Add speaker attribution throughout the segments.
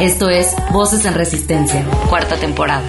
Speaker 1: Esto es Voces en Resistencia, cuarta temporada.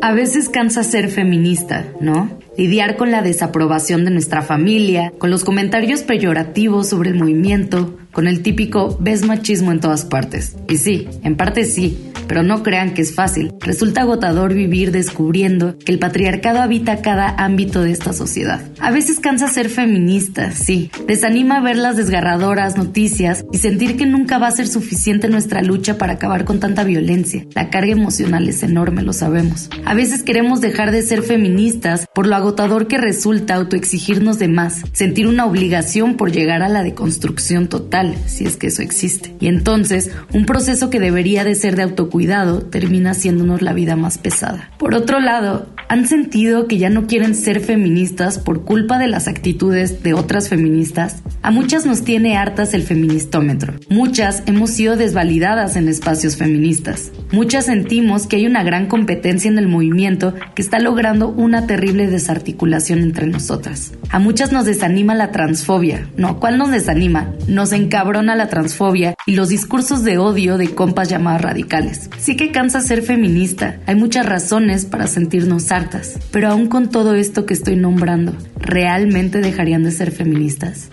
Speaker 2: A veces cansa ser feminista, ¿no? Lidiar con la desaprobación de nuestra familia, con los comentarios peyorativos sobre el movimiento, con el típico ves machismo en todas partes. Y sí, en parte sí, pero no crean que es fácil. Resulta agotador vivir descubriendo que el patriarcado habita cada ámbito de esta sociedad. A veces cansa ser feminista, sí. Desanima ver las desgarradoras noticias y sentir que nunca va a ser suficiente nuestra lucha para acabar con tanta violencia. La carga emocional es enorme, lo sabemos. A veces queremos dejar de ser feministas por lo agotador que resulta autoexigirnos de más, sentir una obligación por llegar a la deconstrucción total, si es que eso existe. Y entonces, un proceso que debería de ser de autocuidado termina haciéndonos la vida más pesada. Por otro lado, ¿han sentido que ya no quieren ser feministas por culpa de las actitudes de otras feministas? A muchas nos tiene hartas el feministómetro. Muchas hemos sido desvalidadas en espacios feministas. Muchas sentimos que hay una gran competencia en el movimiento que está logrando una terrible desarticulación entre nosotras. A muchas nos desanima la transfobia. No, ¿cuál nos desanima? Nos encabrona la transfobia y los discursos de odio de compas llamadas radicales. Sí que cansa ser feminista. Hay muchas razones para sentirnos hartas. Pero aún con todo esto que estoy nombrando, ¿realmente dejarían de ser feministas?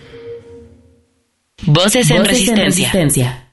Speaker 3: Voces en, resistencia.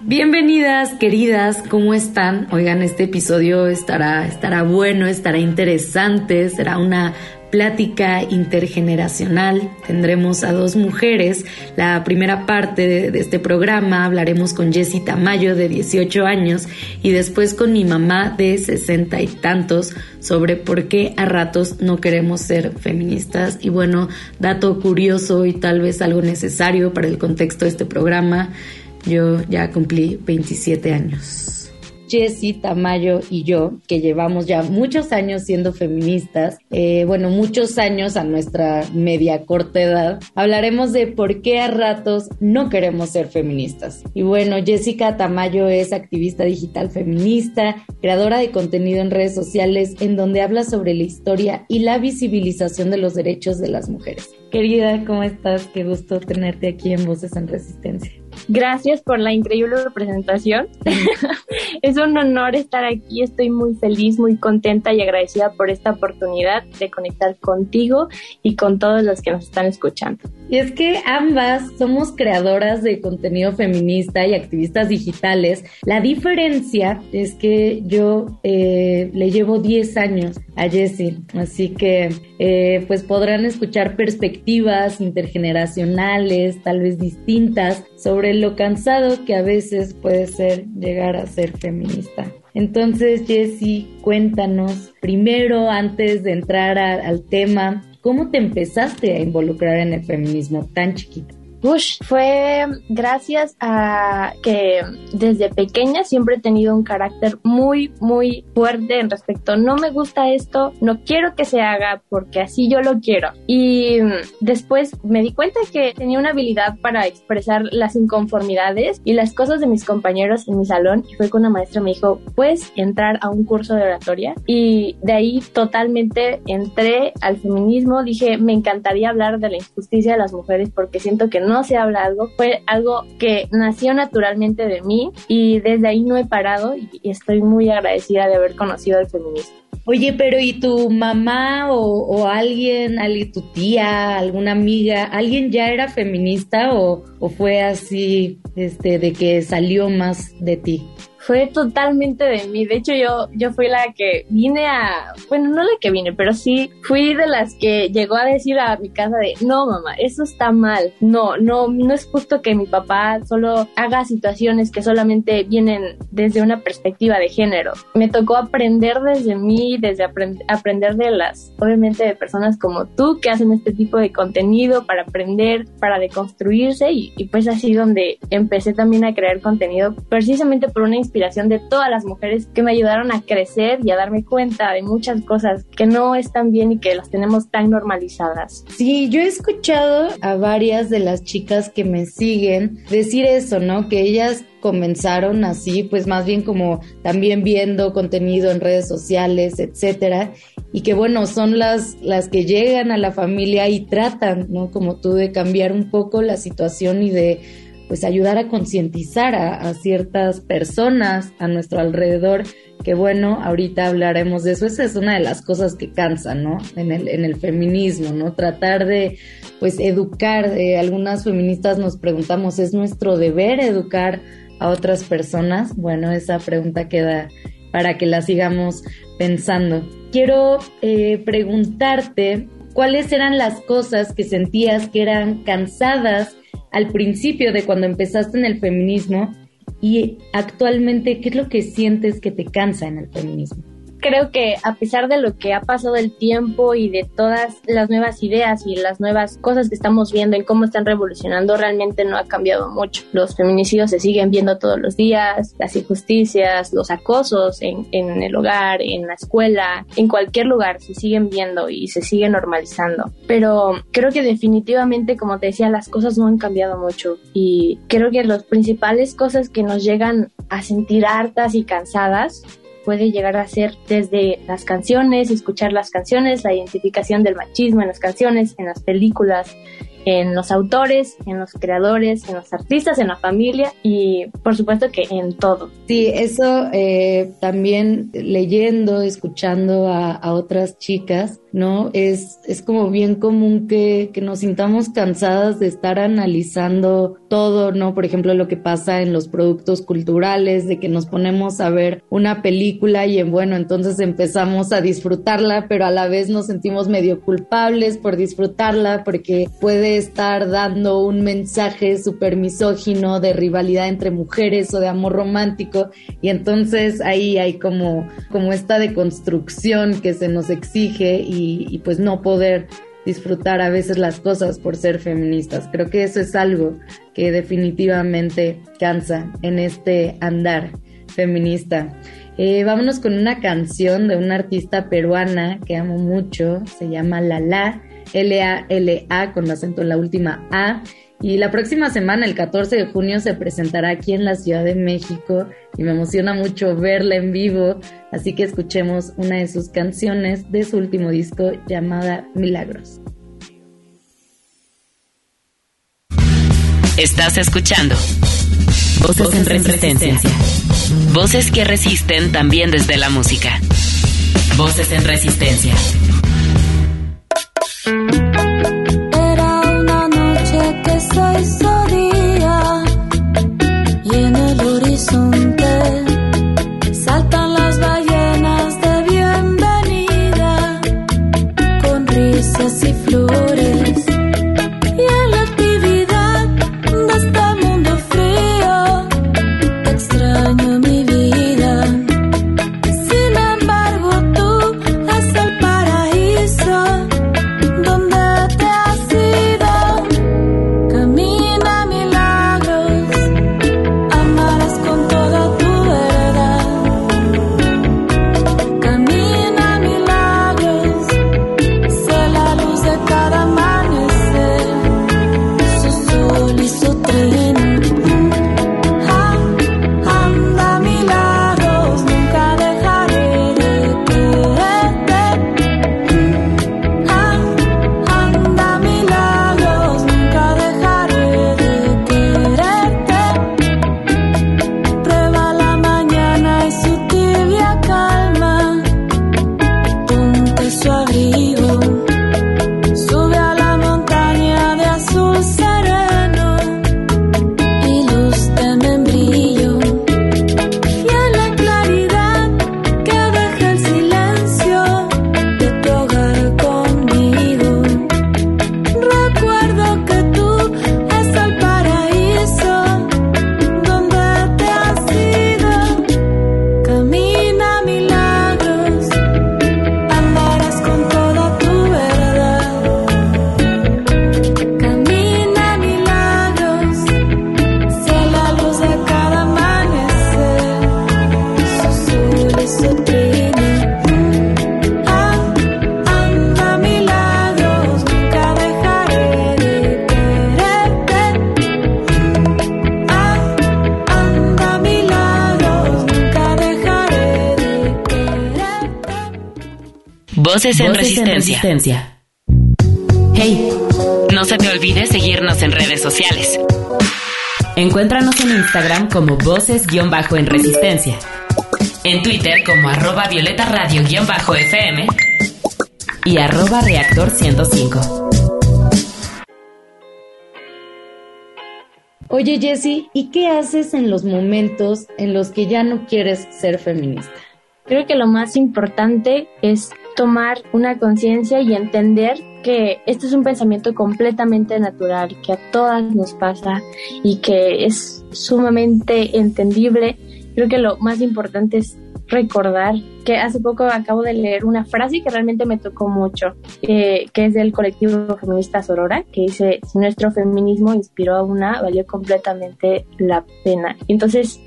Speaker 2: Bienvenidas, queridas, ¿cómo están? Oigan, este episodio estará, estará bueno, estará interesante, será una plática intergeneracional. Tendremos a dos mujeres. La primera parte de, este programa hablaremos con Jessie Tamayo de 18 años y después con mi mamá de 60 y tantos sobre por qué a ratos no queremos ser feministas. Y bueno, dato curioso y tal vez algo necesario para el contexto de este programa. Yo ya cumplí 27 años. Jessie Tamayo y yo, que llevamos ya muchos años siendo feministas, eh, bueno, muchos años a nuestra media corta edad, hablaremos de por qué a ratos no queremos ser feministas. Y bueno, Jessica Tamayo es activista digital feminista, creadora de contenido en redes sociales en donde habla sobre la historia y la visibilización de los derechos de las mujeres. Querida, ¿cómo estás? Qué gusto tenerte aquí en Voces en Resistencia.
Speaker 4: Gracias por la increíble presentación. es un honor estar aquí. Estoy muy feliz, muy contenta y agradecida por esta oportunidad de conectar contigo y con todos los que nos están escuchando.
Speaker 2: Y es que ambas somos creadoras de contenido feminista y activistas digitales. La diferencia es que yo eh, le llevo 10 años a Jessie, así que eh, pues podrán escuchar perspectivas intergeneracionales, tal vez distintas, sobre lo cansado que a veces puede ser llegar a ser feminista. Entonces, Jessie, cuéntanos primero, antes de entrar al tema, ¿cómo te empezaste a involucrar en el feminismo tan chiquita?
Speaker 4: Bush fue gracias a que desde pequeña siempre he tenido un carácter muy, muy fuerte en respecto, no me gusta esto, no quiero que se haga porque así yo lo quiero. Y después me di cuenta que tenía una habilidad para expresar las inconformidades y las cosas de mis compañeros en mi salón y fue con una maestra me dijo, puedes entrar a un curso de oratoria y de ahí totalmente entré al feminismo, dije, me encantaría hablar de la injusticia de las mujeres porque siento que no se habla algo, fue algo que nació naturalmente de mí y desde ahí no he parado y, estoy muy agradecida de haber conocido el feminismo.
Speaker 2: Oye, pero ¿y tu mamá o, alguien, tu tía, alguna amiga, alguien ya era feminista o, o fue así, este, de que salió más de ti?
Speaker 4: Fue totalmente de mí. De hecho, yo, yo fui la que vine a, bueno, no la que vine, pero sí fui de las que llegó a decir a mi casa de, no, mamá, eso está mal. No, no, no es justo que mi papá solo haga situaciones que solamente vienen desde una perspectiva de género. Me tocó aprender desde mí, desde aprender de las, obviamente, de personas como tú que hacen este tipo de contenido para aprender, para deconstruirse y, y pues así donde empecé también a crear contenido precisamente por una inspiración de todas las mujeres que me ayudaron a crecer y a darme cuenta de muchas cosas que no están bien y que las tenemos tan normalizadas.
Speaker 2: Sí, yo he escuchado a varias de las chicas que me siguen decir eso, ¿no? Que ellas comenzaron así, pues más bien como también viendo contenido en redes sociales, etcétera, y que bueno, son las las que llegan a la familia y tratan, ¿no? Como tú de cambiar un poco la situación y de pues ayudar a concientizar a, ciertas personas a nuestro alrededor, que bueno, ahorita hablaremos de eso, esa es una de las cosas que cansa, ¿no? En el, en el feminismo, ¿no? Tratar de, pues, educar, eh, algunas feministas nos preguntamos, ¿es nuestro deber educar a otras personas? Bueno, esa pregunta queda para que la sigamos pensando. Quiero eh, preguntarte cuáles eran las cosas que sentías que eran cansadas al principio de cuando empezaste en el feminismo y actualmente, ¿qué es lo que sientes que te cansa en el feminismo?
Speaker 4: Creo que a pesar de lo que ha pasado el tiempo y de todas las nuevas ideas y las nuevas cosas que estamos viendo en cómo están revolucionando, realmente no ha cambiado mucho. Los feminicidios se siguen viendo todos los días, las injusticias, los acosos en, en el hogar, en la escuela, en cualquier lugar se siguen viendo y se siguen normalizando. Pero creo que definitivamente, como te decía, las cosas no han cambiado mucho y creo que las principales cosas que nos llegan a sentir hartas y cansadas puede llegar a ser desde las canciones, escuchar las canciones, la identificación del machismo en las canciones, en las películas, en los autores, en los creadores, en los artistas, en la familia y por supuesto que en todo.
Speaker 2: Sí, eso eh, también leyendo, escuchando a, a, otras chicas, ¿no? Es, es como bien común que, que nos sintamos cansadas de estar analizando todo, ¿no? Por ejemplo, lo que pasa en los productos culturales, de que nos ponemos a ver una película y en bueno, entonces empezamos a disfrutarla, pero a la vez nos sentimos medio culpables por disfrutarla porque puede estar dando un mensaje súper misógino de rivalidad entre mujeres o de amor romántico y entonces ahí hay como, como esta deconstrucción que se nos exige y, pues no poder disfrutar a veces las cosas por ser feministas. Creo que eso es algo que definitivamente cansa en este andar feminista. Eh, vámonos con una canción de una artista peruana que amo mucho, se llama Lala, L-A-L-A con acento en la última A. Y la próxima semana, el 14 de junio, se presentará aquí en la Ciudad de México y me emociona mucho verla en vivo, así que escuchemos una de sus canciones de su último disco llamada Milagros.
Speaker 3: Estás escuchando Voces, en, resistencia. Voces que resisten también desde la música. Voces en Resistencia. Voces en, resistencia. Hey, no se te olvide seguirnos en redes sociales. Encuéntranos en Instagram como voces-en resistencia. En Twitter como arroba violeta radio-fm y arroba reactor 105.
Speaker 2: Oye Jessie, ¿y qué haces en los momentos en los que ya no quieres ser feminista?
Speaker 4: Creo que lo más importante es tomar una conciencia y entender que este es un pensamiento completamente natural, que a todas nos pasa y que es sumamente entendible. Creo que lo más importante es recordar que hace poco acabo de leer una frase que realmente me tocó mucho, eh, que es del colectivo feminista Sorora, que dice, si nuestro feminismo inspiró a una, valió completamente la pena. Entonces,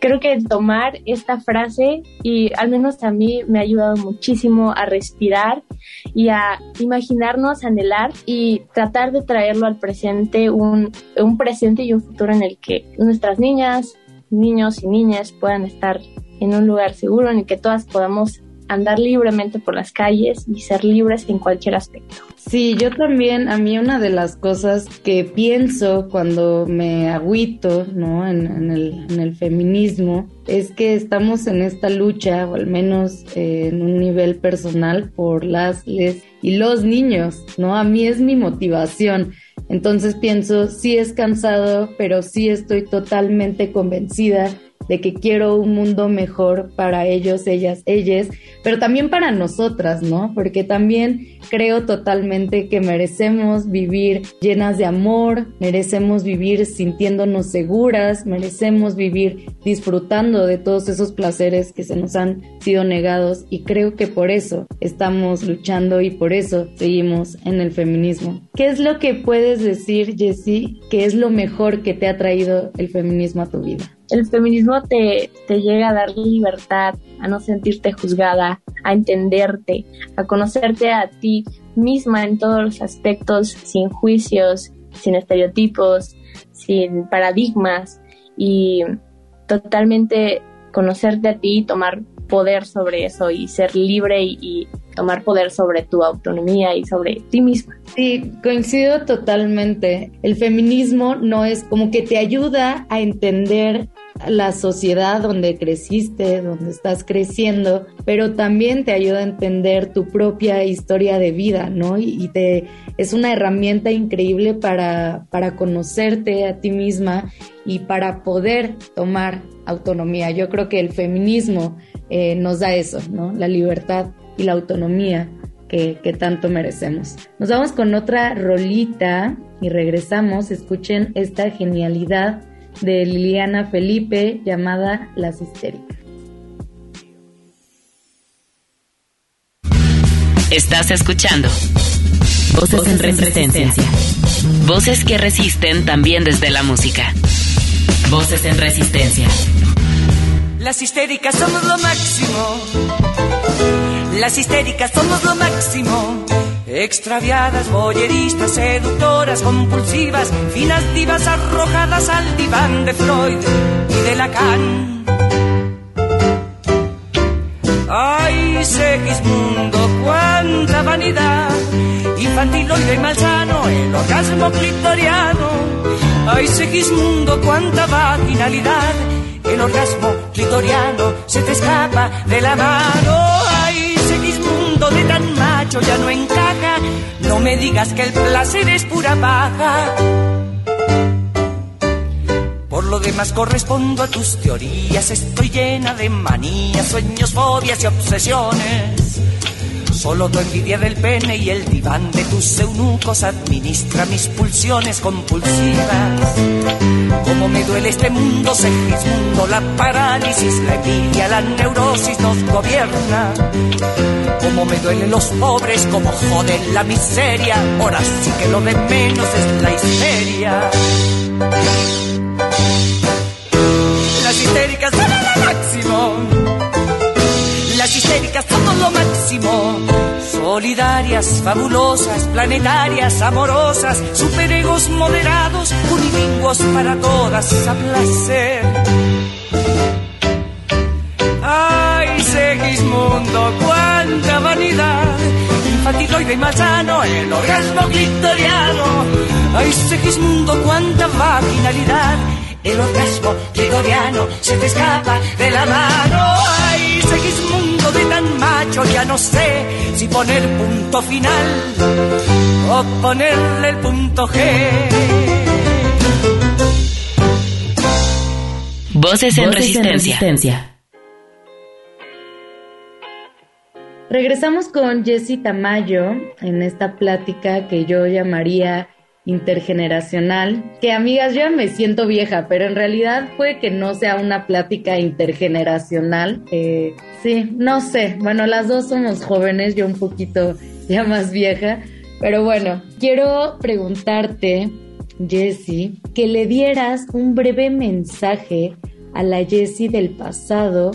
Speaker 4: creo que tomar esta frase y al menos a mí me ha ayudado muchísimo a respirar y a imaginarnos, anhelar y tratar de traerlo al presente, un, un presente y un futuro en el que nuestras niñas, niños y niñas puedan estar en un lugar seguro en el que todas podamos andar libremente por las calles y ser libres en cualquier aspecto.
Speaker 2: Sí, yo también, a mí una de las cosas que pienso cuando me agüito, ¿no? En, el, feminismo, es que estamos en esta lucha, o al menos eh, en un nivel personal, por las, les y los niños, ¿no? A mí es mi motivación. Entonces pienso, sí es cansado, pero sí estoy totalmente convencida de que quiero un mundo mejor para ellos, ellas, ellas, pero también para nosotras, ¿no? Porque también creo totalmente que merecemos vivir llenas de amor, merecemos vivir sintiéndonos seguras, merecemos vivir disfrutando de todos esos placeres que se nos han sido negados y creo que por eso estamos luchando y por eso seguimos en el feminismo. ¿Qué es lo que puedes decir, Jessie, que es lo mejor que te ha traído el feminismo a tu vida?
Speaker 4: El feminismo te, te llega a dar libertad, a no sentirte juzgada, a entenderte, a conocerte a ti misma en todos los aspectos, sin juicios, sin estereotipos, sin paradigmas y totalmente conocerte a ti y tomar poder sobre eso y ser libre y, tomar poder sobre tu autonomía y sobre ti misma.
Speaker 2: Sí, coincido totalmente. El feminismo no es como que te ayuda a entender la sociedad donde creciste, donde estás creciendo, pero también te ayuda a entender tu propia historia de vida, ¿no? Y, te es una herramienta increíble para, para conocerte a ti misma y para poder tomar autonomía. Yo creo que el feminismo eh, nos da eso, ¿no? La libertad y la autonomía que, que, tanto merecemos. Nos vamos con otra rolita y regresamos. Escuchen esta genialidad de Liliana Felipe llamada Las Histéricas.
Speaker 3: Estás escuchando Voces, en resistencia. Voces que resisten también desde la música. Voces en resistencia.
Speaker 5: Las histéricas somos lo máximo. Las histéricas somos lo máximo. Extraviadas, boyeristas, seductoras, compulsivas, finas divas arrojadas al diván de Freud y de Lacan. Ay, Segismundo, cuánta vanidad, infantiloide y malsano, el orgasmo clitoriano. Ay, Segismundo, cuánta vaginalidad el orgasmo clitoriano se te escapa de la mano. Ay, Segismundo de tan macho ya no encaja. No me digas que el placer es pura paja. Por lo demás correspondo a tus teorías, estoy llena de manías, sueños, fobias y obsesiones. Solo tu envidia del pene y el diván de tus eunucos administra mis pulsiones compulsivas. Como me duele este mundo, mundo, la parálisis, la envidia, la neurosis nos gobierna. Como me duelen los pobres, como joden la miseria, ahora sí que lo de menos es la histeria. Fabulosas, planetarias, amorosas, superegos moderados, unilingüos para todas a placer. Ay, se Segismundo, cuánta vanidad. Infatigoide y malsano, el orgasmo clitoriano. Ay, Segismundo, cuánta vaginalidad. El orgasmo clitoriano se te escapa de la mano. Ay, Segismundo tan macho, ya no sé si poner punto final o ponerle el punto G.
Speaker 3: Voces en, resistencia.
Speaker 2: Regresamos con Jessie Tamayo en esta plática que yo llamaría intergeneracional. Que amigas, yo me siento vieja, pero en realidad puede que no sea una plática intergeneracional. Eh, sí, no sé. Bueno, las dos somos jóvenes, yo un poquito ya más vieja. Pero bueno, quiero preguntarte, Jessie, que le dieras un breve mensaje a la Jessie del pasado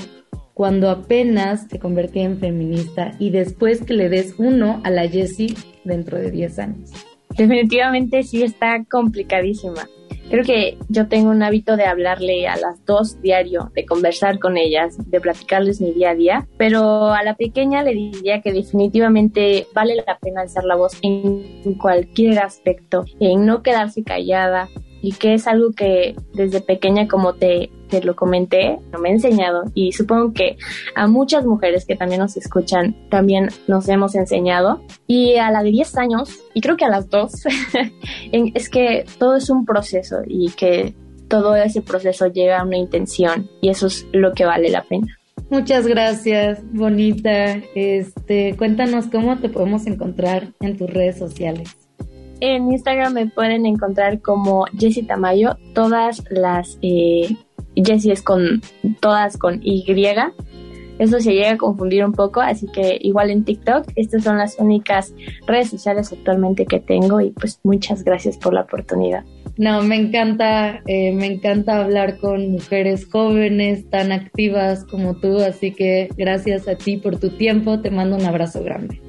Speaker 2: cuando apenas te convertí en feminista y después que le des uno a la Jessie dentro de 10 años?
Speaker 4: Definitivamente sí está complicadísima. Creo que yo tengo un hábito de hablarle a las dos diario, de conversar con ellas, de platicarles mi día a día, pero a la pequeña le diría que definitivamente vale la pena alzar la voz en cualquier aspecto, en no quedarse callada, y que es algo que desde pequeña, como te, te lo comenté, no me he enseñado y supongo que a muchas mujeres que también nos escuchan también nos hemos enseñado. Y a la de 10 años, y creo que a las dos, es que todo es un proceso y que todo ese proceso llega a una intención y eso es lo que vale la pena.
Speaker 2: Muchas gracias, bonita. Este, cuéntanos cómo te podemos encontrar en tus redes sociales
Speaker 4: en Instagram me pueden encontrar como Jessie Tamayo. Todas las eh, Jessie es con todas con Y. Eso se llega a confundir un poco, así que igual en TikTok, estas son las únicas redes sociales actualmente que tengo y pues muchas gracias por la oportunidad.
Speaker 2: No, me encanta, eh, me encanta hablar con mujeres jóvenes tan activas como tú, así que gracias a ti por tu tiempo, te mando un abrazo grande.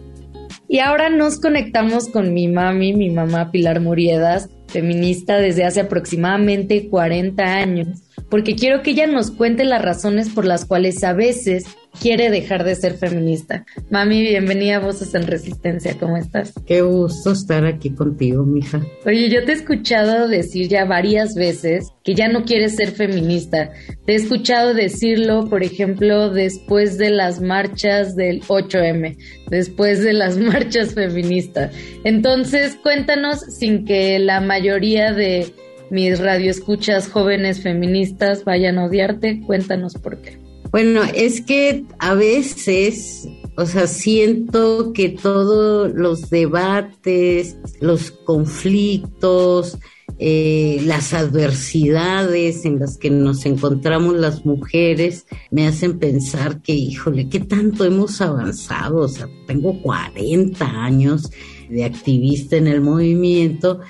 Speaker 2: Y ahora nos conectamos con mi mami, mi mamá Pilar Muriedas, feminista desde hace aproximadamente 40 años, porque quiero que ella nos cuente las razones por las cuales a veces quiere dejar de ser feminista. Mami, bienvenida a Voces en Resistencia, ¿cómo estás?
Speaker 6: Qué gusto estar aquí contigo, mija.
Speaker 2: Oye, yo te he escuchado decir ya varias veces que ya no quieres ser feminista. Te he escuchado decirlo, por ejemplo, después de las marchas del 8M, después de las marchas feministas. Entonces, cuéntanos sin que la mayoría de mis radioescuchas jóvenes feministas vayan a odiarte, cuéntanos por qué.
Speaker 6: Bueno, es que a veces, o sea, siento que todos los debates, los conflictos, eh, las adversidades en las que nos encontramos las mujeres me hacen pensar que, híjole, ¿qué tanto hemos avanzado? O sea, tengo 40 años de activista en el movimiento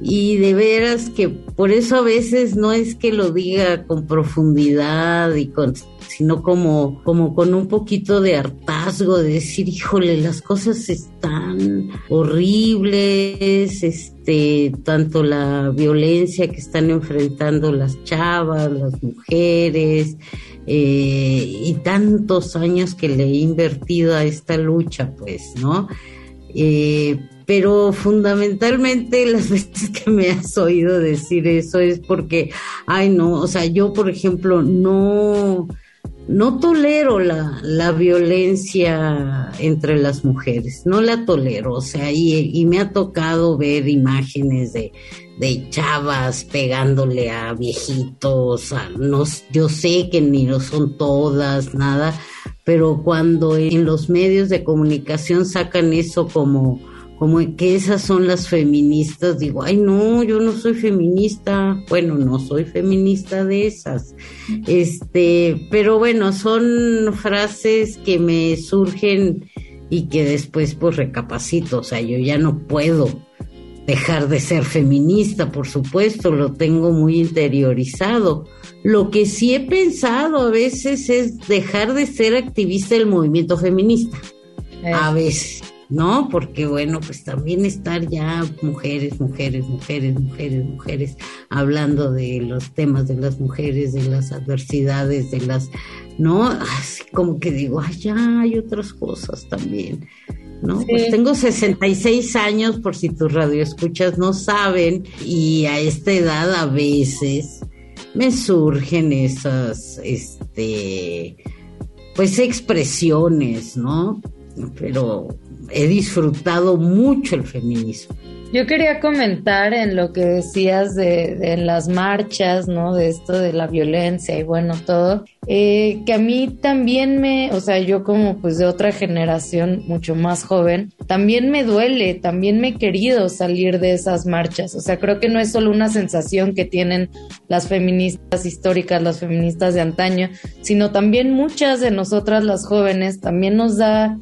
Speaker 6: y de veras que por eso a veces no es que lo diga con profundidad y con sino como, como con un poquito de hartazgo, de decir, híjole, las cosas están horribles, este, tanto la violencia que están enfrentando las chavas, las mujeres, eh, y tantos años que le he invertido a esta lucha, pues, ¿no? Eh, pero fundamentalmente las veces que me has oído decir eso es porque, ay no, o sea, yo por ejemplo no, no tolero la, la violencia entre las mujeres, no la tolero, o sea, y, y me ha tocado ver imágenes de, de chavas pegándole a viejitos, no, yo sé que ni lo son todas, nada, pero cuando en los medios de comunicación sacan eso como como que esas son las feministas, digo, ay no, yo no soy feminista, bueno, no soy feminista de esas, este, pero bueno, son frases que me surgen y que después pues recapacito, o sea, yo ya no puedo dejar de ser feminista, por supuesto, lo tengo muy interiorizado. Lo que sí he pensado a veces es dejar de ser activista del movimiento feminista. A veces ¿no? Porque bueno, pues también estar ya mujeres, mujeres, mujeres, mujeres, mujeres, hablando de los temas de las mujeres, de las adversidades, de las, ¿no? Así como que digo, ay, ya hay otras cosas también. ¿No? Pues tengo 66 años, por si tus radioescuchas no saben, y a esta edad a veces me surgen esas, este, pues expresiones, ¿no? Pero he disfrutado mucho el feminismo.
Speaker 2: Yo quería comentar en lo que decías de, de las marchas, ¿no? De esto de la violencia y bueno, todo. Eh, que a mí también me, o sea, yo como pues de otra generación mucho más joven, también me duele, también me he querido salir de esas marchas. O sea, creo que no es solo una sensación que tienen las feministas históricas, las feministas de antaño, sino también muchas de nosotras las jóvenes también nos da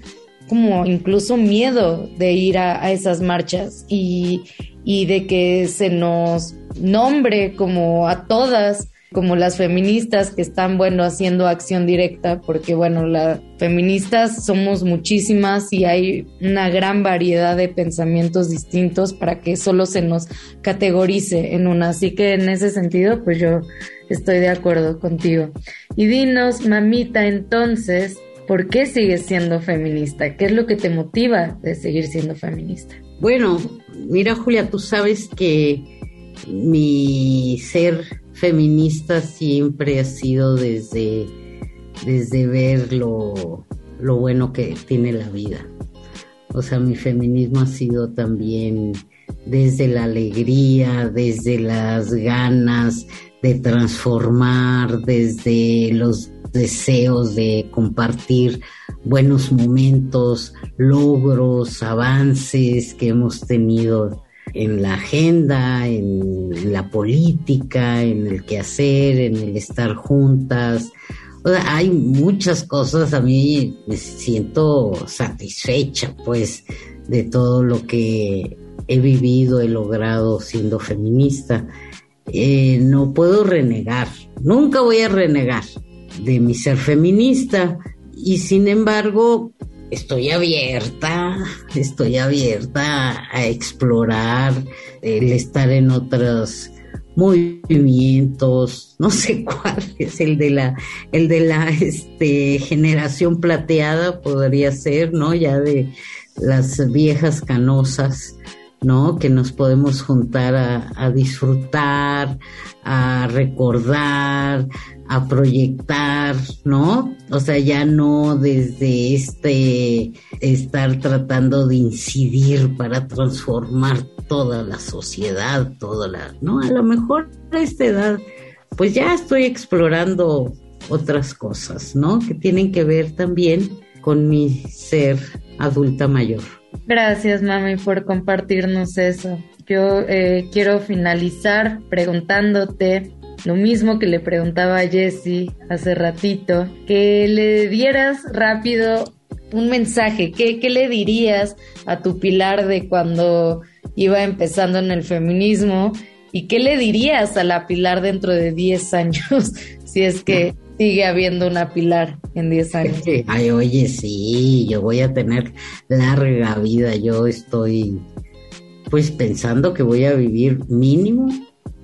Speaker 2: como incluso miedo de ir a, esas marchas y, y de que se nos nombre como a todas como las feministas que están, bueno, haciendo acción directa, porque, bueno, las feministas somos muchísimas y hay una gran variedad de pensamientos distintos para que solo se nos categorice en una. Así que en ese sentido, pues yo estoy de acuerdo contigo. Y dinos, mamita, entonces, ¿Por qué sigues siendo feminista? ¿Qué es lo que te motiva de seguir siendo feminista?
Speaker 6: Bueno, mira Julia, tú sabes que mi ser feminista siempre ha sido desde, desde ver lo, lo bueno que tiene la vida. O sea, mi feminismo ha sido también desde la alegría, desde las ganas de transformar, desde los deseos de compartir buenos momentos, logros, avances que hemos tenido en la agenda, en, la política, en el quehacer, en el estar juntas. Hay muchas cosas, a mí me siento satisfecha pues de todo lo que he vivido, he logrado siendo feminista. Eh, no puedo renegar, nunca voy a renegar, de mi ser feminista. Y sin embargo estoy abierta, estoy abierta a explorar el estar en otros movimientos, no sé cuál es el de la el de la este generación plateada podría ser, ¿no? Ya de las viejas canosas, ¿no? Que nos podemos juntar a, disfrutar, a recordar, a proyectar, ¿no? O sea, ya no desde este estar tratando de incidir para transformar toda la sociedad, toda la, ¿no? A lo mejor a esta edad, pues ya estoy explorando otras cosas, ¿no? Que tienen que ver también con mi ser adulta mayor.
Speaker 2: Gracias, mami, por compartirnos eso. Yo eh, quiero finalizar preguntándote lo mismo que le preguntaba a Jessie hace ratito, que le dieras rápido un mensaje, ¿qué, le dirías a tu pilar de cuando iba empezando en el feminismo? ¿Y qué le dirías a la pilar dentro de 10 años si es que sigue habiendo una pilar en 10 años?
Speaker 6: Ay, oye, sí, yo voy a tener larga vida, yo estoy pues pensando que voy a vivir mínimo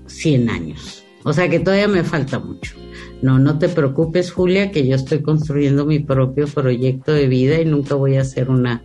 Speaker 6: 100 años. O sea que todavía me falta mucho. No, no te preocupes, Julia, que yo estoy construyendo mi propio proyecto de vida y nunca voy a ser una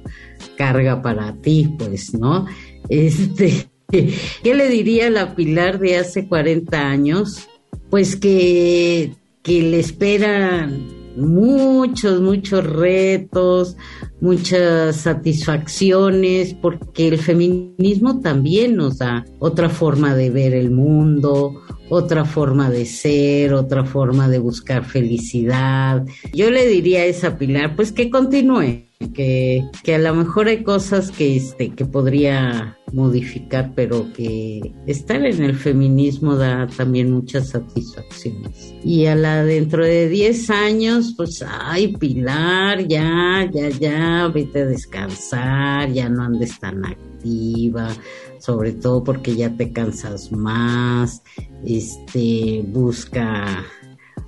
Speaker 6: carga para ti, pues, ¿no? Este, ¿qué le diría a la Pilar de hace 40 años? Pues que, que le esperan muchos, muchos retos, muchas satisfacciones, porque el feminismo también nos da otra forma de ver el mundo, otra forma de ser, otra forma de buscar felicidad. Yo le diría a esa Pilar, pues que continúe, que, que a lo mejor hay cosas que, este, que podría modificar, pero que estar en el feminismo da también muchas satisfacciones. Y a la dentro de 10 años, pues, ay, Pilar, ya, ya, ya, vete a descansar, ya no andes tan activa, sobre todo porque ya te cansas más, este, busca,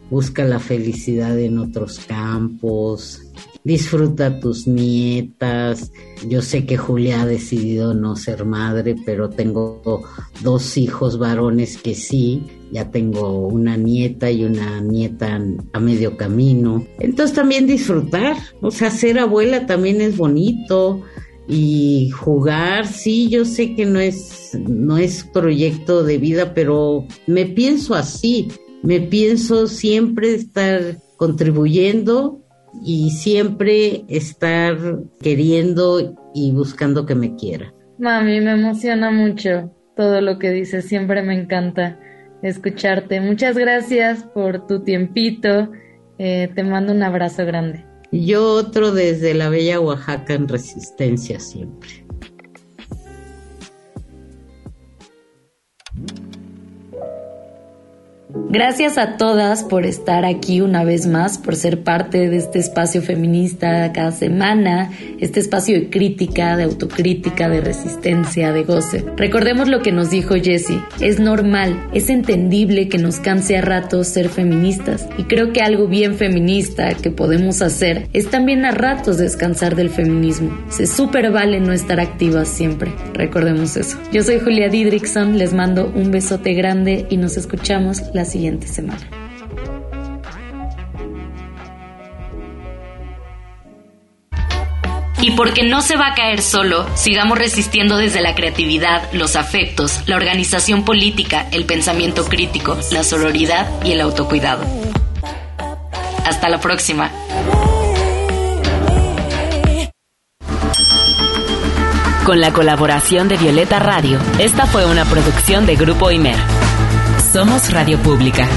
Speaker 6: busca la felicidad en otros campos disfruta tus nietas. Yo sé que Julia ha decidido no ser madre, pero tengo dos hijos varones que sí. Ya tengo una nieta y una nieta a medio camino. Entonces también disfrutar, o sea, ser abuela también es bonito y jugar, sí, yo sé que no es no es proyecto de vida, pero me pienso así, me pienso siempre estar contribuyendo y siempre estar queriendo y buscando que me quiera.
Speaker 2: Mami, me emociona mucho todo lo que dices, siempre me encanta escucharte. Muchas gracias por tu tiempito, eh, te mando un abrazo grande.
Speaker 6: Yo otro desde la bella Oaxaca en resistencia siempre.
Speaker 2: Gracias a todas por estar aquí una vez más, por ser parte de este espacio feminista cada semana, este espacio de crítica, de autocrítica, de resistencia, de goce. Recordemos lo que nos dijo Jessie, es normal, es entendible que nos canse a ratos ser feministas y creo que algo bien feminista que podemos hacer es también a ratos descansar del feminismo. Se super vale no estar activas siempre, recordemos eso. Yo soy Julia Didrickson, les mando un besote grande y nos escuchamos la siguiente semana.
Speaker 1: Y porque no se va a caer solo, sigamos resistiendo desde la creatividad, los afectos, la organización política, el pensamiento crítico, la sororidad y el autocuidado. Hasta la próxima.
Speaker 3: Con la colaboración de Violeta Radio, esta fue una producción de Grupo Imer. Somos Radio Pública.